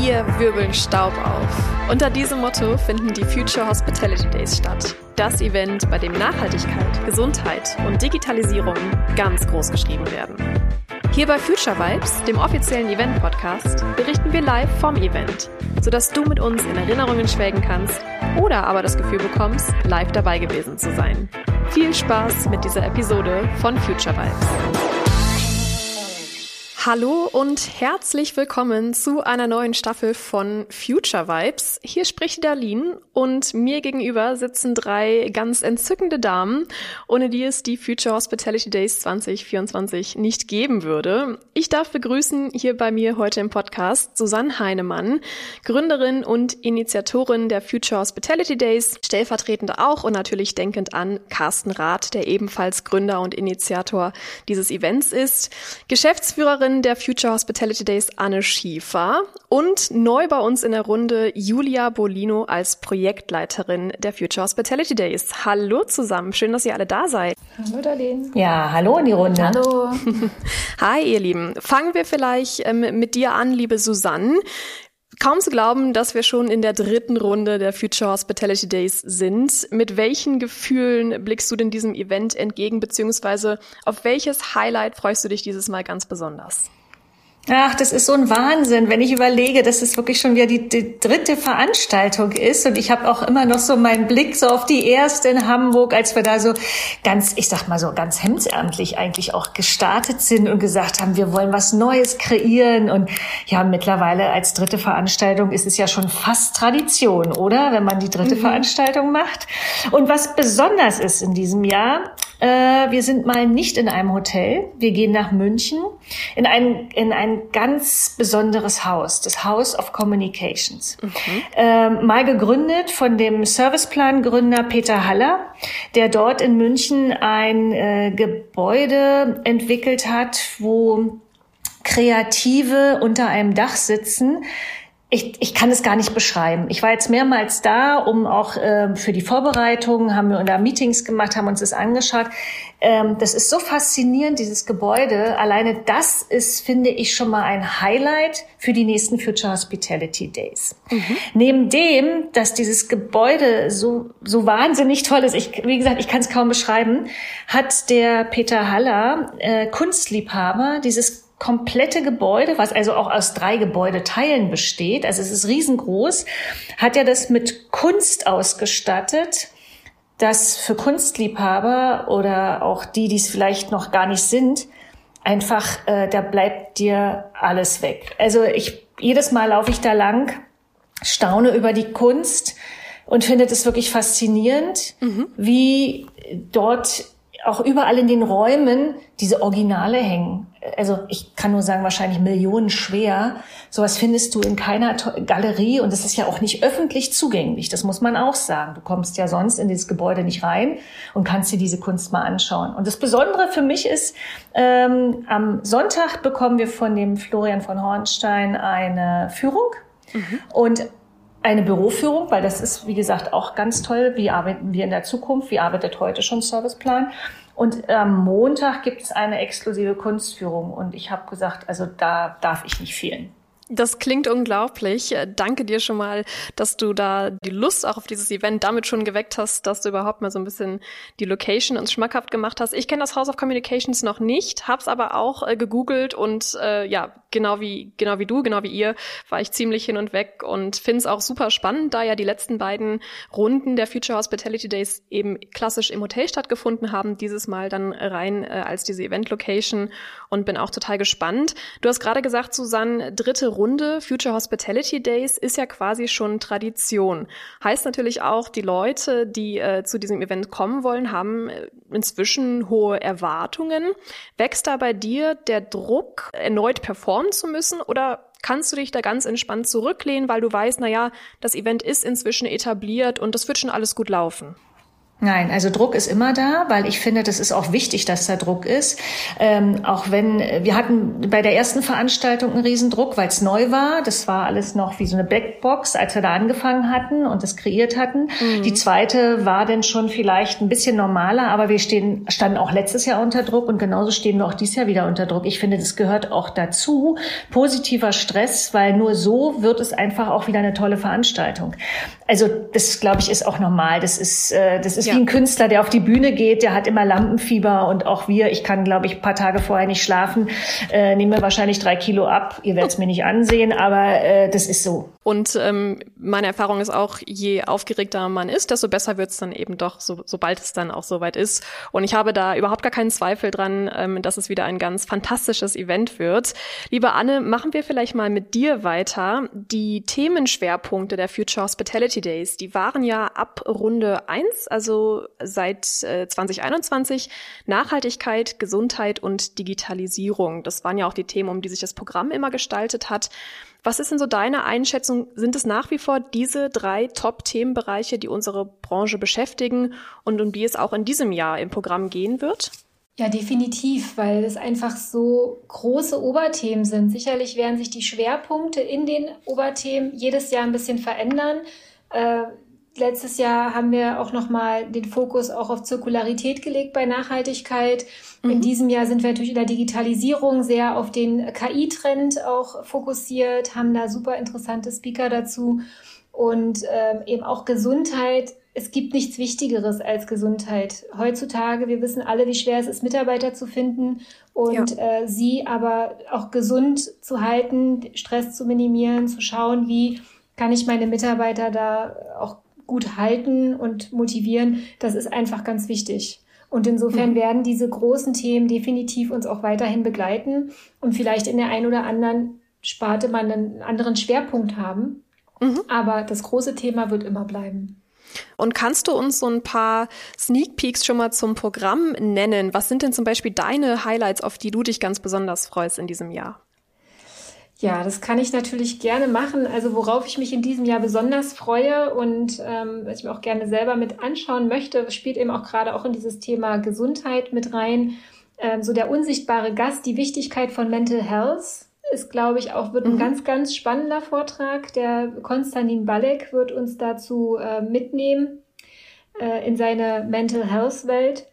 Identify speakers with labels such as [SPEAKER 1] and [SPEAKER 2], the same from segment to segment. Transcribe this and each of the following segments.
[SPEAKER 1] Wir wirbeln Staub auf. Unter diesem Motto finden die Future Hospitality Days statt. Das Event, bei dem Nachhaltigkeit, Gesundheit und Digitalisierung ganz groß geschrieben werden. Hier bei Future Vibes, dem offiziellen Event-Podcast, berichten wir live vom Event, sodass du mit uns in Erinnerungen schwelgen kannst oder aber das Gefühl bekommst, live dabei gewesen zu sein. Viel Spaß mit dieser Episode von Future Vibes. Hallo und herzlich willkommen zu einer neuen Staffel von Future Vibes. Hier spricht Darlene und mir gegenüber sitzen drei ganz entzückende Damen, ohne die es die Future Hospitality Days 2024 nicht geben würde. Ich darf begrüßen hier bei mir heute im Podcast Susanne Heinemann, Gründerin und Initiatorin der Future Hospitality Days, stellvertretend auch und natürlich denkend an Carsten Rath, der ebenfalls Gründer und Initiator dieses Events ist, Geschäftsführerin der Future Hospitality Days Anne Schiefer und neu bei uns in der Runde Julia Bolino als Projektleiterin der Future Hospitality Days. Hallo zusammen, schön, dass ihr alle da seid.
[SPEAKER 2] Hallo Darlene.
[SPEAKER 3] Ja, hallo in die Runde.
[SPEAKER 2] Hallo.
[SPEAKER 1] Hi ihr Lieben. Fangen wir vielleicht ähm, mit dir an, liebe Susanne. Kaum zu glauben, dass wir schon in der dritten Runde der Future Hospitality Days sind. Mit welchen Gefühlen blickst du denn diesem Event entgegen, beziehungsweise auf welches Highlight freust du dich dieses Mal ganz besonders?
[SPEAKER 3] Ach, das ist so ein Wahnsinn, wenn ich überlege, dass es wirklich schon wieder die, die dritte Veranstaltung ist. Und ich habe auch immer noch so meinen Blick so auf die erste in Hamburg, als wir da so ganz, ich sag mal so ganz hemdsärmlich eigentlich auch gestartet sind und gesagt haben, wir wollen was Neues kreieren. Und ja, mittlerweile als dritte Veranstaltung ist es ja schon fast Tradition, oder? Wenn man die dritte mhm. Veranstaltung macht. Und was besonders ist in diesem Jahr, äh, wir sind mal nicht in einem Hotel. Wir gehen nach München in ein, in ein ganz besonderes Haus, das House of Communications. Mhm. Äh, mal gegründet von dem Serviceplan-Gründer Peter Haller, der dort in München ein äh, Gebäude entwickelt hat, wo Kreative unter einem Dach sitzen, ich, ich kann es gar nicht beschreiben. Ich war jetzt mehrmals da, um auch äh, für die Vorbereitung, haben wir da Meetings gemacht, haben uns das angeschaut. Ähm, das ist so faszinierend, dieses Gebäude. Alleine das ist, finde ich, schon mal ein Highlight für die nächsten Future Hospitality Days. Mhm. Neben dem, dass dieses Gebäude so, so wahnsinnig toll ist, ich, wie gesagt, ich kann es kaum beschreiben, hat der Peter Haller, äh, Kunstliebhaber, dieses komplette Gebäude, was also auch aus drei Gebäudeteilen besteht, also es ist riesengroß, hat er das mit Kunst ausgestattet, das für Kunstliebhaber oder auch die, die es vielleicht noch gar nicht sind, einfach, äh, da bleibt dir alles weg. Also ich, jedes Mal laufe ich da lang, staune über die Kunst und finde es wirklich faszinierend, mhm. wie dort auch überall in den Räumen diese Originale hängen. Also ich kann nur sagen, wahrscheinlich Millionen schwer. Sowas findest du in keiner Galerie und es ist ja auch nicht öffentlich zugänglich. Das muss man auch sagen. Du kommst ja sonst in dieses Gebäude nicht rein und kannst dir diese Kunst mal anschauen. Und das Besondere für mich ist, ähm, am Sonntag bekommen wir von dem Florian von Hornstein eine Führung. Mhm. Und eine Büroführung, weil das ist, wie gesagt, auch ganz toll. Wie arbeiten wir in der Zukunft? Wie arbeitet heute schon Serviceplan? Und am Montag gibt es eine exklusive Kunstführung. Und ich habe gesagt, also da darf ich nicht fehlen.
[SPEAKER 1] Das klingt unglaublich. Danke dir schon mal, dass du da die Lust auch auf dieses Event damit schon geweckt hast, dass du überhaupt mal so ein bisschen die Location uns schmackhaft gemacht hast. Ich kenne das House of Communications noch nicht, hab's aber auch äh, gegoogelt und äh, ja, genau wie genau wie du, genau wie ihr, war ich ziemlich hin und weg und finde es auch super spannend, da ja die letzten beiden Runden der Future Hospitality Days eben klassisch im Hotel stattgefunden haben, dieses Mal dann rein äh, als diese Event Location und bin auch total gespannt. Du hast gerade gesagt, Susanne, dritte Runde Future Hospitality Days ist ja quasi schon Tradition. Heißt natürlich auch, die Leute, die äh, zu diesem Event kommen wollen, haben äh, inzwischen hohe Erwartungen. Wächst da bei dir der Druck, erneut performen zu müssen oder kannst du dich da ganz entspannt zurücklehnen, weil du weißt, na ja, das Event ist inzwischen etabliert und das wird schon alles gut laufen?
[SPEAKER 3] Nein, also Druck ist immer da, weil ich finde, das ist auch wichtig, dass da Druck ist. Ähm, auch wenn wir hatten bei der ersten Veranstaltung einen Riesendruck, weil es neu war. Das war alles noch wie so eine Backbox, als wir da angefangen hatten und das kreiert hatten. Mhm. Die zweite war dann schon vielleicht ein bisschen normaler, aber wir stehen, standen auch letztes Jahr unter Druck und genauso stehen wir auch dieses Jahr wieder unter Druck. Ich finde, das gehört auch dazu. Positiver Stress, weil nur so wird es einfach auch wieder eine tolle Veranstaltung. Also das, glaube ich, ist auch normal. Das ist, äh, das ist ja. wie ein Künstler, der auf die Bühne geht, der hat immer Lampenfieber und auch wir, ich kann, glaube ich, paar Tage vorher nicht schlafen, äh, nehme wahrscheinlich drei Kilo ab. Ihr werdet es mir nicht ansehen, aber äh, das ist so.
[SPEAKER 1] Und ähm, meine Erfahrung ist auch, je aufgeregter man ist, desto besser wird es dann eben doch, so, sobald es dann auch soweit ist. Und ich habe da überhaupt gar keinen Zweifel dran, ähm, dass es wieder ein ganz fantastisches Event wird. Liebe Anne, machen wir vielleicht mal mit dir weiter. Die Themenschwerpunkte der Future Hospitality Days, die waren ja ab Runde eins, also seit äh, 2021, Nachhaltigkeit, Gesundheit und Digitalisierung. Das waren ja auch die Themen, um die sich das Programm immer gestaltet hat. Was ist denn so deine Einschätzung? Sind es nach wie vor diese drei Top-Themenbereiche, die unsere Branche beschäftigen und um die es auch in diesem Jahr im Programm gehen wird?
[SPEAKER 2] Ja, definitiv, weil es einfach so große Oberthemen sind. Sicherlich werden sich die Schwerpunkte in den Oberthemen jedes Jahr ein bisschen verändern. Äh, letztes Jahr haben wir auch nochmal den Fokus auch auf Zirkularität gelegt bei Nachhaltigkeit. Mhm. In diesem Jahr sind wir natürlich in der Digitalisierung sehr auf den KI-Trend auch fokussiert, haben da super interessante Speaker dazu und ähm, eben auch Gesundheit. Es gibt nichts Wichtigeres als Gesundheit. Heutzutage, wir wissen alle, wie schwer es ist, Mitarbeiter zu finden und ja. äh, sie aber auch gesund zu halten, Stress zu minimieren, zu schauen, wie kann ich meine Mitarbeiter da auch gut halten und motivieren. Das ist einfach ganz wichtig. Und insofern mhm. werden diese großen Themen definitiv uns auch weiterhin begleiten und vielleicht in der einen oder anderen Sparte mal einen anderen Schwerpunkt haben. Mhm. Aber das große Thema wird immer bleiben.
[SPEAKER 1] Und kannst du uns so ein paar Sneak Peeks schon mal zum Programm nennen? Was sind denn zum Beispiel deine Highlights, auf die du dich ganz besonders freust in diesem Jahr?
[SPEAKER 2] Ja, das kann ich natürlich gerne machen. Also worauf ich mich in diesem Jahr besonders freue und ähm, was ich mir auch gerne selber mit anschauen möchte, spielt eben auch gerade auch in dieses Thema Gesundheit mit rein. Ähm, so der unsichtbare Gast, die Wichtigkeit von Mental Health ist, glaube ich, auch wird ein mhm. ganz, ganz spannender Vortrag. Der Konstantin Balek wird uns dazu äh, mitnehmen äh, in seine Mental Health Welt.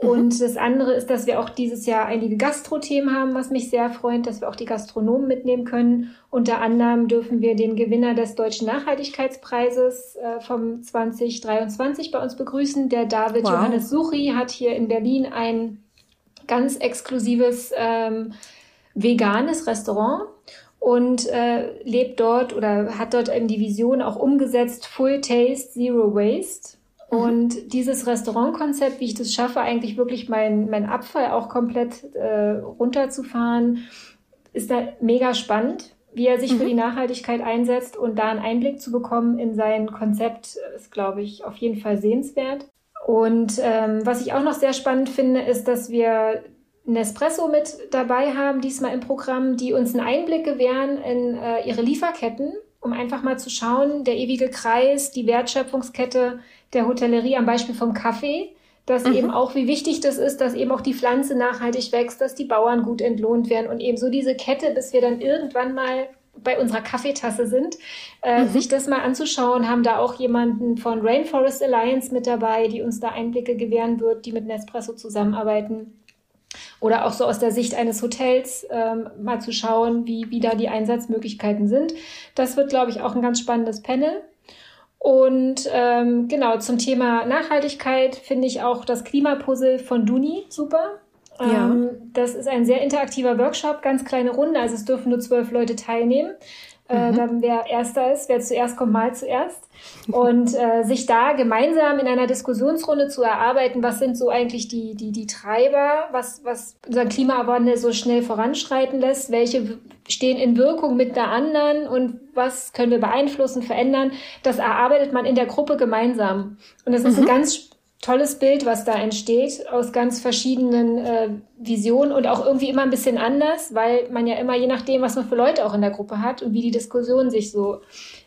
[SPEAKER 2] Mhm. Und das andere ist, dass wir auch dieses Jahr einige Gastro-Themen haben, was mich sehr freut, dass wir auch die Gastronomen mitnehmen können. Unter anderem dürfen wir den Gewinner des Deutschen Nachhaltigkeitspreises äh, vom 2023 bei uns begrüßen. Der David wow. Johannes Suchi hat hier in Berlin ein ganz exklusives ähm, veganes Restaurant und äh, lebt dort oder hat dort eben die Vision auch umgesetzt, Full Taste, Zero Waste. Mhm. Und dieses Restaurantkonzept, wie ich das schaffe, eigentlich wirklich mein, mein Abfall auch komplett äh, runterzufahren, ist da mega spannend. Wie er sich mhm. für die Nachhaltigkeit einsetzt und da einen Einblick zu bekommen in sein Konzept, ist, glaube ich, auf jeden Fall sehenswert. Und ähm, was ich auch noch sehr spannend finde, ist, dass wir Nespresso mit dabei haben, diesmal im Programm, die uns einen Einblick gewähren in äh, ihre Lieferketten, um einfach mal zu schauen, der ewige Kreis, die Wertschöpfungskette, der Hotellerie am Beispiel vom Kaffee, dass mhm. eben auch, wie wichtig das ist, dass eben auch die Pflanze nachhaltig wächst, dass die Bauern gut entlohnt werden und eben so diese Kette, bis wir dann irgendwann mal bei unserer Kaffeetasse sind, äh, mhm. sich das mal anzuschauen, haben da auch jemanden von Rainforest Alliance mit dabei, die uns da Einblicke gewähren wird, die mit Nespresso zusammenarbeiten. Oder auch so aus der Sicht eines Hotels ähm, mal zu schauen, wie, wie da die Einsatzmöglichkeiten sind. Das wird, glaube ich, auch ein ganz spannendes Panel. Und ähm, genau, zum Thema Nachhaltigkeit finde ich auch das Klimapuzzle von Duni super. Ja. Ähm, das ist ein sehr interaktiver Workshop, ganz kleine Runde, also es dürfen nur zwölf Leute teilnehmen. Äh, mhm. dann wer erster ist, wer zuerst kommt, mal zuerst. Und äh, sich da gemeinsam in einer Diskussionsrunde zu erarbeiten, was sind so eigentlich die, die, die Treiber, was, was unseren Klimawandel so schnell voranschreiten lässt, welche stehen in Wirkung mit der anderen und was können wir beeinflussen, verändern, das erarbeitet man in der Gruppe gemeinsam. Und das ist mhm. ein ganz tolles Bild, was da entsteht, aus ganz verschiedenen äh, Visionen und auch irgendwie immer ein bisschen anders, weil man ja immer, je nachdem, was man für Leute auch in der Gruppe hat und wie die Diskussion sich so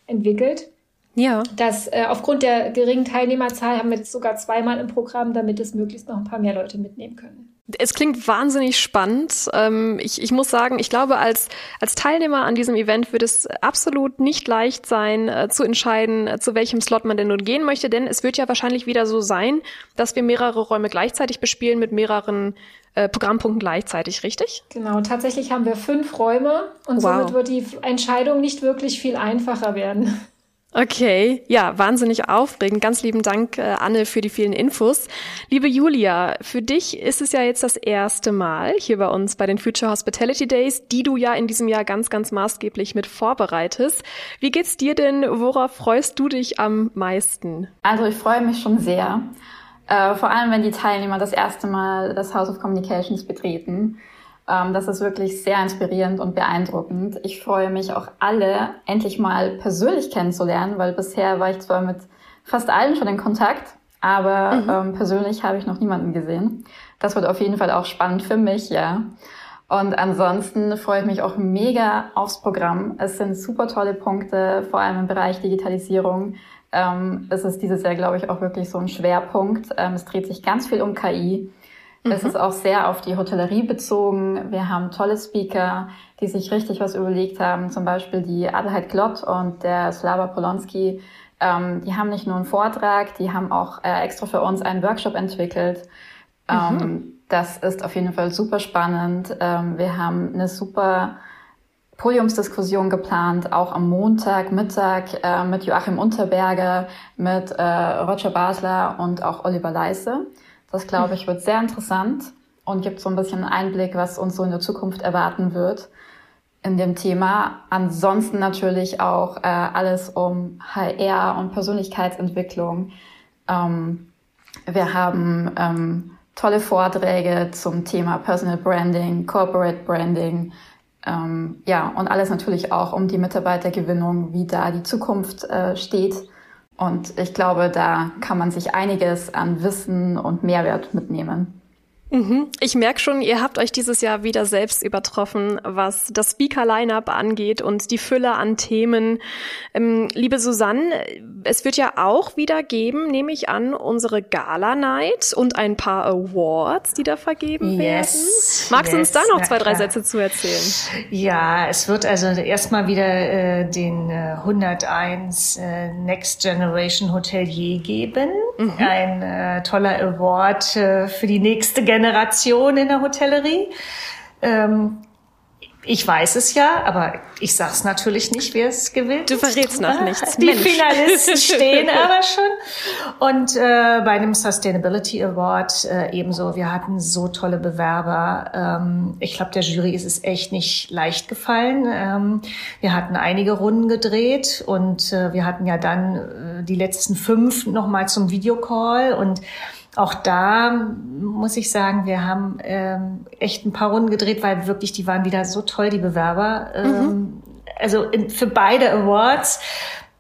[SPEAKER 2] entwickelt. Ja. Dass äh, aufgrund der geringen Teilnehmerzahl haben wir jetzt sogar zweimal im Programm, damit es möglichst noch ein paar mehr Leute mitnehmen können.
[SPEAKER 1] Es klingt wahnsinnig spannend. Ähm, ich, ich muss sagen, ich glaube, als, als Teilnehmer an diesem Event wird es absolut nicht leicht sein, äh, zu entscheiden, äh, zu welchem Slot man denn nun gehen möchte, denn es wird ja wahrscheinlich wieder so sein, dass wir mehrere Räume gleichzeitig bespielen mit mehreren äh, Programmpunkten gleichzeitig, richtig?
[SPEAKER 2] Genau, tatsächlich haben wir fünf Räume und wow. somit wird die Entscheidung nicht wirklich viel einfacher werden.
[SPEAKER 1] Okay, ja, wahnsinnig aufregend. Ganz lieben Dank, äh, Anne, für die vielen Infos. Liebe Julia, für dich ist es ja jetzt das erste Mal hier bei uns bei den Future Hospitality Days, die du ja in diesem Jahr ganz, ganz maßgeblich mit vorbereitest. Wie geht's dir denn? Worauf freust du dich am meisten?
[SPEAKER 4] Also ich freue mich schon sehr. Äh, vor allem, wenn die Teilnehmer das erste Mal das House of Communications betreten. Ähm, das ist wirklich sehr inspirierend und beeindruckend. Ich freue mich auch alle endlich mal persönlich kennenzulernen, weil bisher war ich zwar mit fast allen schon in Kontakt, aber mhm. ähm, persönlich habe ich noch niemanden gesehen. Das wird auf jeden Fall auch spannend für mich, ja. Und ansonsten freue ich mich auch mega aufs Programm. Es sind super tolle Punkte, vor allem im Bereich Digitalisierung. Ähm, es ist dieses Jahr, glaube ich, auch wirklich so ein Schwerpunkt. Ähm, es dreht sich ganz viel um KI. Mhm. Es ist auch sehr auf die Hotellerie bezogen. Wir haben tolle Speaker, die sich richtig was überlegt haben. Zum Beispiel die Adelheid Glott und der Slava Polonski. Ähm, die haben nicht nur einen Vortrag, die haben auch äh, extra für uns einen Workshop entwickelt. Ähm, mhm. Das ist auf jeden Fall super spannend. Ähm, wir haben eine super Podiumsdiskussion geplant, auch am Montag Mittag äh, mit Joachim Unterberger, mit äh, Roger Basler und auch Oliver Leisse. Das, glaube ich, wird sehr interessant und gibt so ein bisschen Einblick, was uns so in der Zukunft erwarten wird in dem Thema. Ansonsten natürlich auch äh, alles um HR und Persönlichkeitsentwicklung. Ähm, wir haben ähm, tolle Vorträge zum Thema Personal Branding, Corporate Branding. Ähm, ja, und alles natürlich auch um die Mitarbeitergewinnung, wie da die Zukunft äh, steht und ich glaube, da kann man sich einiges an Wissen und Mehrwert mitnehmen.
[SPEAKER 1] Mhm. Ich merke schon, ihr habt euch dieses Jahr wieder selbst übertroffen, was das Speaker-Line-up angeht und die Fülle an Themen. Ähm, liebe Susanne, es wird ja auch wieder geben, nehme ich an, unsere Gala-Night und ein paar Awards, die da vergeben yes. werden. Magst yes. du uns da noch zwei, drei Sätze zu erzählen?
[SPEAKER 3] Ja, es wird also erstmal wieder äh, den äh, 101 äh, Next Generation Hotelier geben. Mhm. Ein äh, toller Award äh, für die nächste Generation Generation in der Hotellerie. Ähm, ich weiß es ja, aber ich sag's natürlich nicht, wer es gewinnt.
[SPEAKER 1] Du verrätst noch nichts.
[SPEAKER 3] Die Mensch. Finalisten stehen aber schon. Und äh, bei dem Sustainability Award äh, ebenso. Wir hatten so tolle Bewerber. Ähm, ich glaube, der Jury ist es echt nicht leicht gefallen. Ähm, wir hatten einige Runden gedreht und äh, wir hatten ja dann äh, die letzten fünf nochmal zum Videocall und auch da muss ich sagen, wir haben ähm, echt ein paar Runden gedreht, weil wirklich die waren wieder so toll, die Bewerber. Ähm, mhm. Also in, für beide Awards.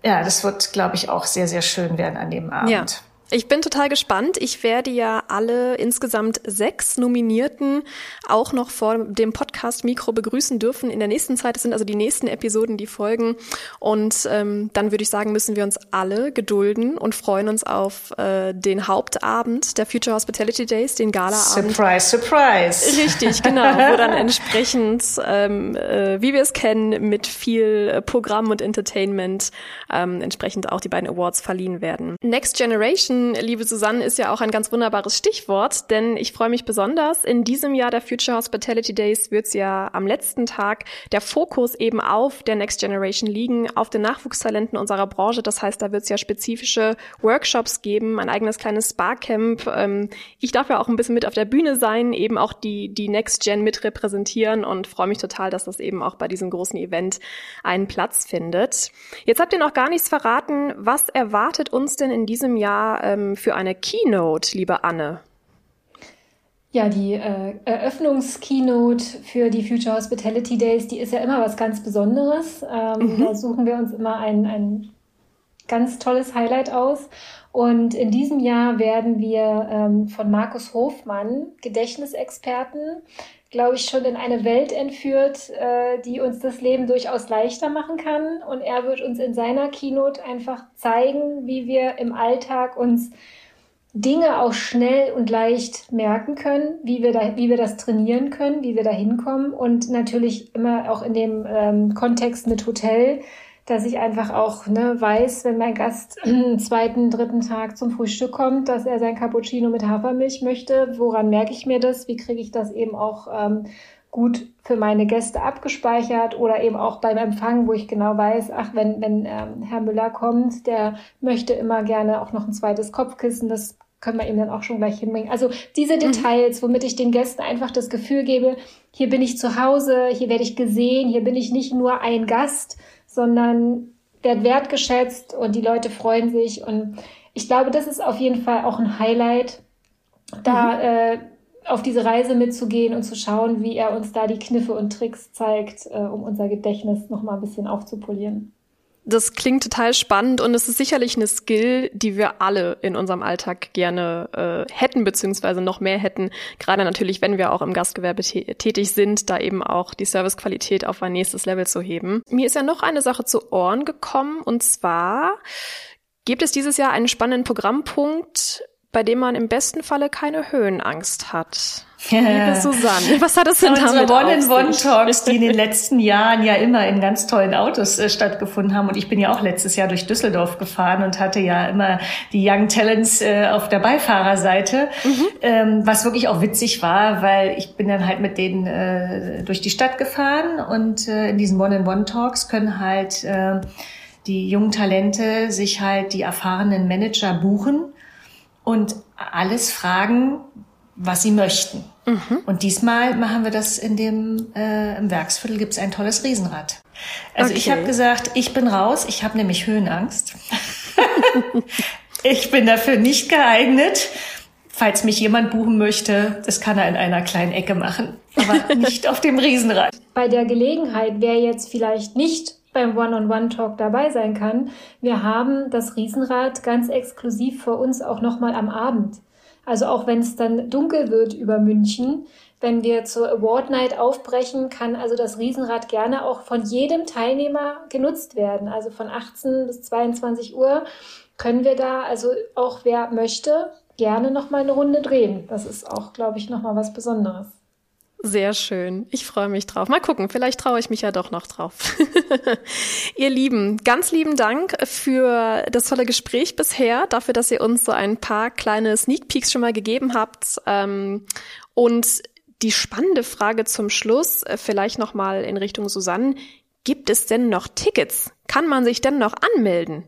[SPEAKER 3] Ja, das wird, glaube ich, auch sehr, sehr schön werden an dem Abend.
[SPEAKER 1] Ja. Ich bin total gespannt. Ich werde ja alle insgesamt sechs Nominierten auch noch vor dem Podcast Mikro begrüßen dürfen in der nächsten Zeit. Das sind also die nächsten Episoden, die folgen. Und ähm, dann würde ich sagen, müssen wir uns alle gedulden und freuen uns auf äh, den Hauptabend der Future Hospitality Days, den Galaabend.
[SPEAKER 3] Surprise, surprise.
[SPEAKER 1] Richtig, genau. wo dann entsprechend, ähm, äh, wie wir es kennen, mit viel Programm und Entertainment ähm, entsprechend auch die beiden Awards verliehen werden. Next Generation liebe Susanne, ist ja auch ein ganz wunderbares Stichwort, denn ich freue mich besonders. In diesem Jahr der Future Hospitality Days wird es ja am letzten Tag der Fokus eben auf der Next Generation liegen, auf den Nachwuchstalenten unserer Branche. Das heißt, da wird es ja spezifische Workshops geben, ein eigenes kleines Sparcamp. Ähm, ich darf ja auch ein bisschen mit auf der Bühne sein, eben auch die, die Next Gen mit repräsentieren und freue mich total, dass das eben auch bei diesem großen Event einen Platz findet. Jetzt habt ihr noch gar nichts verraten. Was erwartet uns denn in diesem Jahr ähm, für eine Keynote, liebe Anne?
[SPEAKER 2] Ja, die äh, Eröffnungskeynote für die Future Hospitality Days, die ist ja immer was ganz Besonderes. Ähm, mhm. Da suchen wir uns immer ein, ein ganz tolles Highlight aus. Und in diesem Jahr werden wir ähm, von Markus Hofmann, Gedächtnisexperten, glaube ich, schon in eine Welt entführt, äh, die uns das Leben durchaus leichter machen kann. Und er wird uns in seiner Keynote einfach zeigen, wie wir im Alltag uns Dinge auch schnell und leicht merken können, wie wir, da, wie wir das trainieren können, wie wir da hinkommen und natürlich immer auch in dem ähm, Kontext mit Hotel, dass ich einfach auch ne, weiß, wenn mein Gast am zweiten, dritten Tag zum Frühstück kommt, dass er sein Cappuccino mit Hafermilch möchte. Woran merke ich mir das? Wie kriege ich das eben auch ähm, gut für meine Gäste abgespeichert oder eben auch beim Empfang, wo ich genau weiß, ach, wenn, wenn ähm, Herr Müller kommt, der möchte immer gerne auch noch ein zweites Kopfkissen, das können wir ihm dann auch schon gleich hinbringen. Also diese. Details, womit ich den Gästen einfach das Gefühl gebe, hier bin ich zu Hause, hier werde ich gesehen, hier bin ich nicht nur ein Gast, sondern werde wertgeschätzt und die Leute freuen sich. Und ich glaube, das ist auf jeden Fall auch ein Highlight, da mhm. äh, auf diese Reise mitzugehen und zu schauen, wie er uns da die Kniffe und Tricks zeigt, äh, um unser Gedächtnis noch mal ein bisschen aufzupolieren.
[SPEAKER 1] Das klingt total spannend und es ist sicherlich eine Skill, die wir alle in unserem Alltag gerne äh, hätten, beziehungsweise noch mehr hätten. Gerade natürlich, wenn wir auch im Gastgewerbe tätig sind, da eben auch die Servicequalität auf ein nächstes Level zu heben. Mir ist ja noch eine Sache zu Ohren gekommen und zwar gibt es dieses Jahr einen spannenden Programmpunkt, bei dem man im besten Falle keine Höhenangst hat. Liebe Susanne, was hat das denn
[SPEAKER 3] Unsere
[SPEAKER 1] damit
[SPEAKER 3] One-in-One-Talks, die in den letzten Jahren ja immer in ganz tollen Autos äh, stattgefunden haben. Und ich bin ja auch letztes Jahr durch Düsseldorf gefahren und hatte ja immer die Young Talents äh, auf der Beifahrerseite, mhm. ähm, was wirklich auch witzig war, weil ich bin dann halt mit denen äh, durch die Stadt gefahren und äh, in diesen One-in-One-Talks können halt äh, die jungen Talente sich halt die erfahrenen Manager buchen und alles fragen, was sie möchten. Mhm. Und diesmal machen wir das in dem äh, im Werksviertel gibt es ein tolles Riesenrad. Also okay. ich habe gesagt, ich bin raus, ich habe nämlich Höhenangst. ich bin dafür nicht geeignet. Falls mich jemand buchen möchte, das kann er in einer kleinen Ecke machen, aber nicht auf dem Riesenrad.
[SPEAKER 2] Bei der Gelegenheit, wer jetzt vielleicht nicht beim One-on-One-Talk dabei sein kann, wir haben das Riesenrad ganz exklusiv für uns auch nochmal am Abend. Also auch wenn es dann dunkel wird über München, wenn wir zur Award Night aufbrechen, kann also das Riesenrad gerne auch von jedem Teilnehmer genutzt werden. Also von 18 bis 22 Uhr können wir da, also auch wer möchte, gerne nochmal eine Runde drehen. Das ist auch, glaube ich, nochmal was Besonderes.
[SPEAKER 1] Sehr schön. Ich freue mich drauf. Mal gucken, vielleicht traue ich mich ja doch noch drauf. ihr Lieben, ganz lieben Dank für das tolle Gespräch bisher, dafür, dass ihr uns so ein paar kleine Sneak Peeks schon mal gegeben habt. Ähm, und die spannende Frage zum Schluss, äh, vielleicht noch mal in Richtung Susanne. Gibt es denn noch Tickets? Kann man sich denn noch anmelden?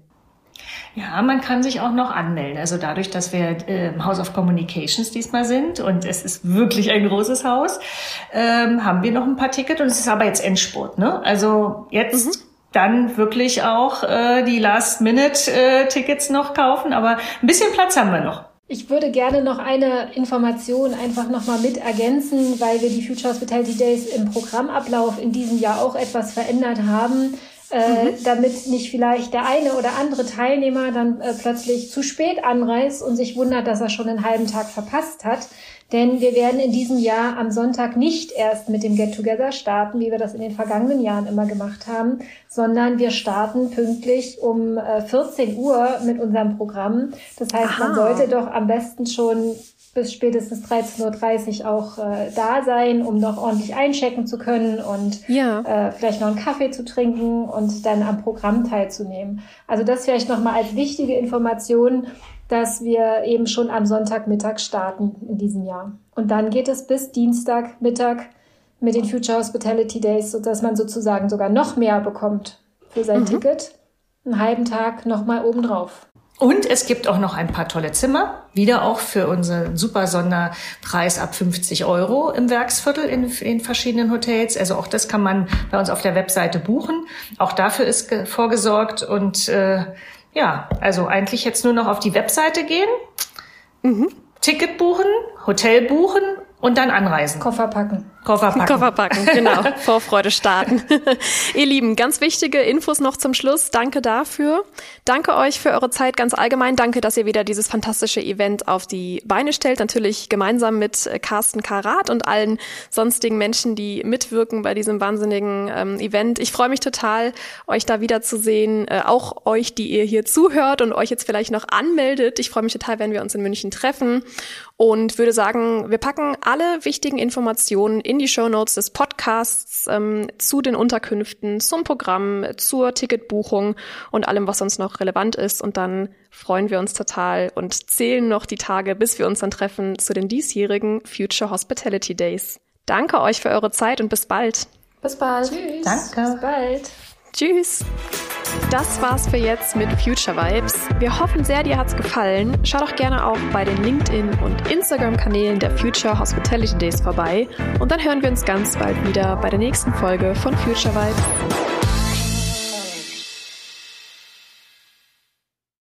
[SPEAKER 3] Ja, man kann sich auch noch anmelden. Also dadurch, dass wir äh, House of Communications diesmal sind und es ist wirklich ein großes Haus, ähm, haben wir noch ein paar Tickets und es ist aber jetzt Endspurt. Ne? Also jetzt mhm. dann wirklich auch äh, die Last-Minute-Tickets äh, noch kaufen, aber ein bisschen Platz haben wir noch.
[SPEAKER 2] Ich würde gerne noch eine Information einfach nochmal mit ergänzen, weil wir die Future Hospitality Days im Programmablauf in diesem Jahr auch etwas verändert haben äh, mhm. damit nicht vielleicht der eine oder andere Teilnehmer dann äh, plötzlich zu spät anreist und sich wundert, dass er schon einen halben Tag verpasst hat. Denn wir werden in diesem Jahr am Sonntag nicht erst mit dem Get-Together starten, wie wir das in den vergangenen Jahren immer gemacht haben, sondern wir starten pünktlich um äh, 14 Uhr mit unserem Programm. Das heißt, Aha. man sollte doch am besten schon bis spätestens 13.30 Uhr auch äh, da sein, um noch ordentlich einchecken zu können und ja. äh, vielleicht noch einen Kaffee zu trinken und dann am Programm teilzunehmen. Also das vielleicht nochmal als wichtige Information, dass wir eben schon am Sonntagmittag starten in diesem Jahr. Und dann geht es bis Dienstagmittag mit den Future Hospitality Days, sodass man sozusagen sogar noch mehr bekommt für sein mhm. Ticket. Einen halben Tag nochmal obendrauf.
[SPEAKER 3] Und es gibt auch noch ein paar tolle Zimmer, wieder auch für unseren super Sonderpreis ab 50 Euro im Werksviertel in, in verschiedenen Hotels. Also auch das kann man bei uns auf der Webseite buchen. Auch dafür ist vorgesorgt. Und äh, ja, also eigentlich jetzt nur noch auf die Webseite gehen, mhm. Ticket buchen, Hotel buchen Und dann anreisen.
[SPEAKER 2] Koffer packen.
[SPEAKER 3] Koffer packen.
[SPEAKER 1] Koffer packen, genau. Vorfreude starten. Ihr Lieben, ganz wichtige Infos noch zum Schluss. Danke dafür. Danke euch für eure Zeit ganz allgemein. Danke, dass ihr wieder dieses fantastische Event auf die Beine stellt. Natürlich gemeinsam mit Carsten Karat und allen sonstigen Menschen, die mitwirken bei diesem wahnsinnigen ähm, Event. Ich freue mich total, euch da wiederzusehen. Äh, auch euch, die ihr hier zuhört und euch jetzt vielleicht noch anmeldet. Ich freue mich total, wenn wir uns in München treffen und würde sagen, wir packen alle wichtigen Informationen in die Show Notes des Podcasts ähm, zu den Unterkünften, zum Programm, zur Ticketbuchung und allem, was sonst noch relevant ist. Und dann freuen wir uns total und zählen noch die Tage, bis wir uns dann treffen zu den diesjährigen Future Hospitality Days. Danke euch für eure Zeit und bis bald.
[SPEAKER 4] Bis bald.
[SPEAKER 2] Tschüss.
[SPEAKER 3] Danke.
[SPEAKER 2] Bis bald.
[SPEAKER 1] Tschüss. Das war's für jetzt mit Future Vibes. Wir hoffen sehr, dir hat's gefallen. Schau doch gerne auch bei den LinkedIn- und Instagram-Kanälen der Future Hospitality Days vorbei. Und dann hören wir uns ganz bald wieder bei der nächsten Folge von Future Vibes.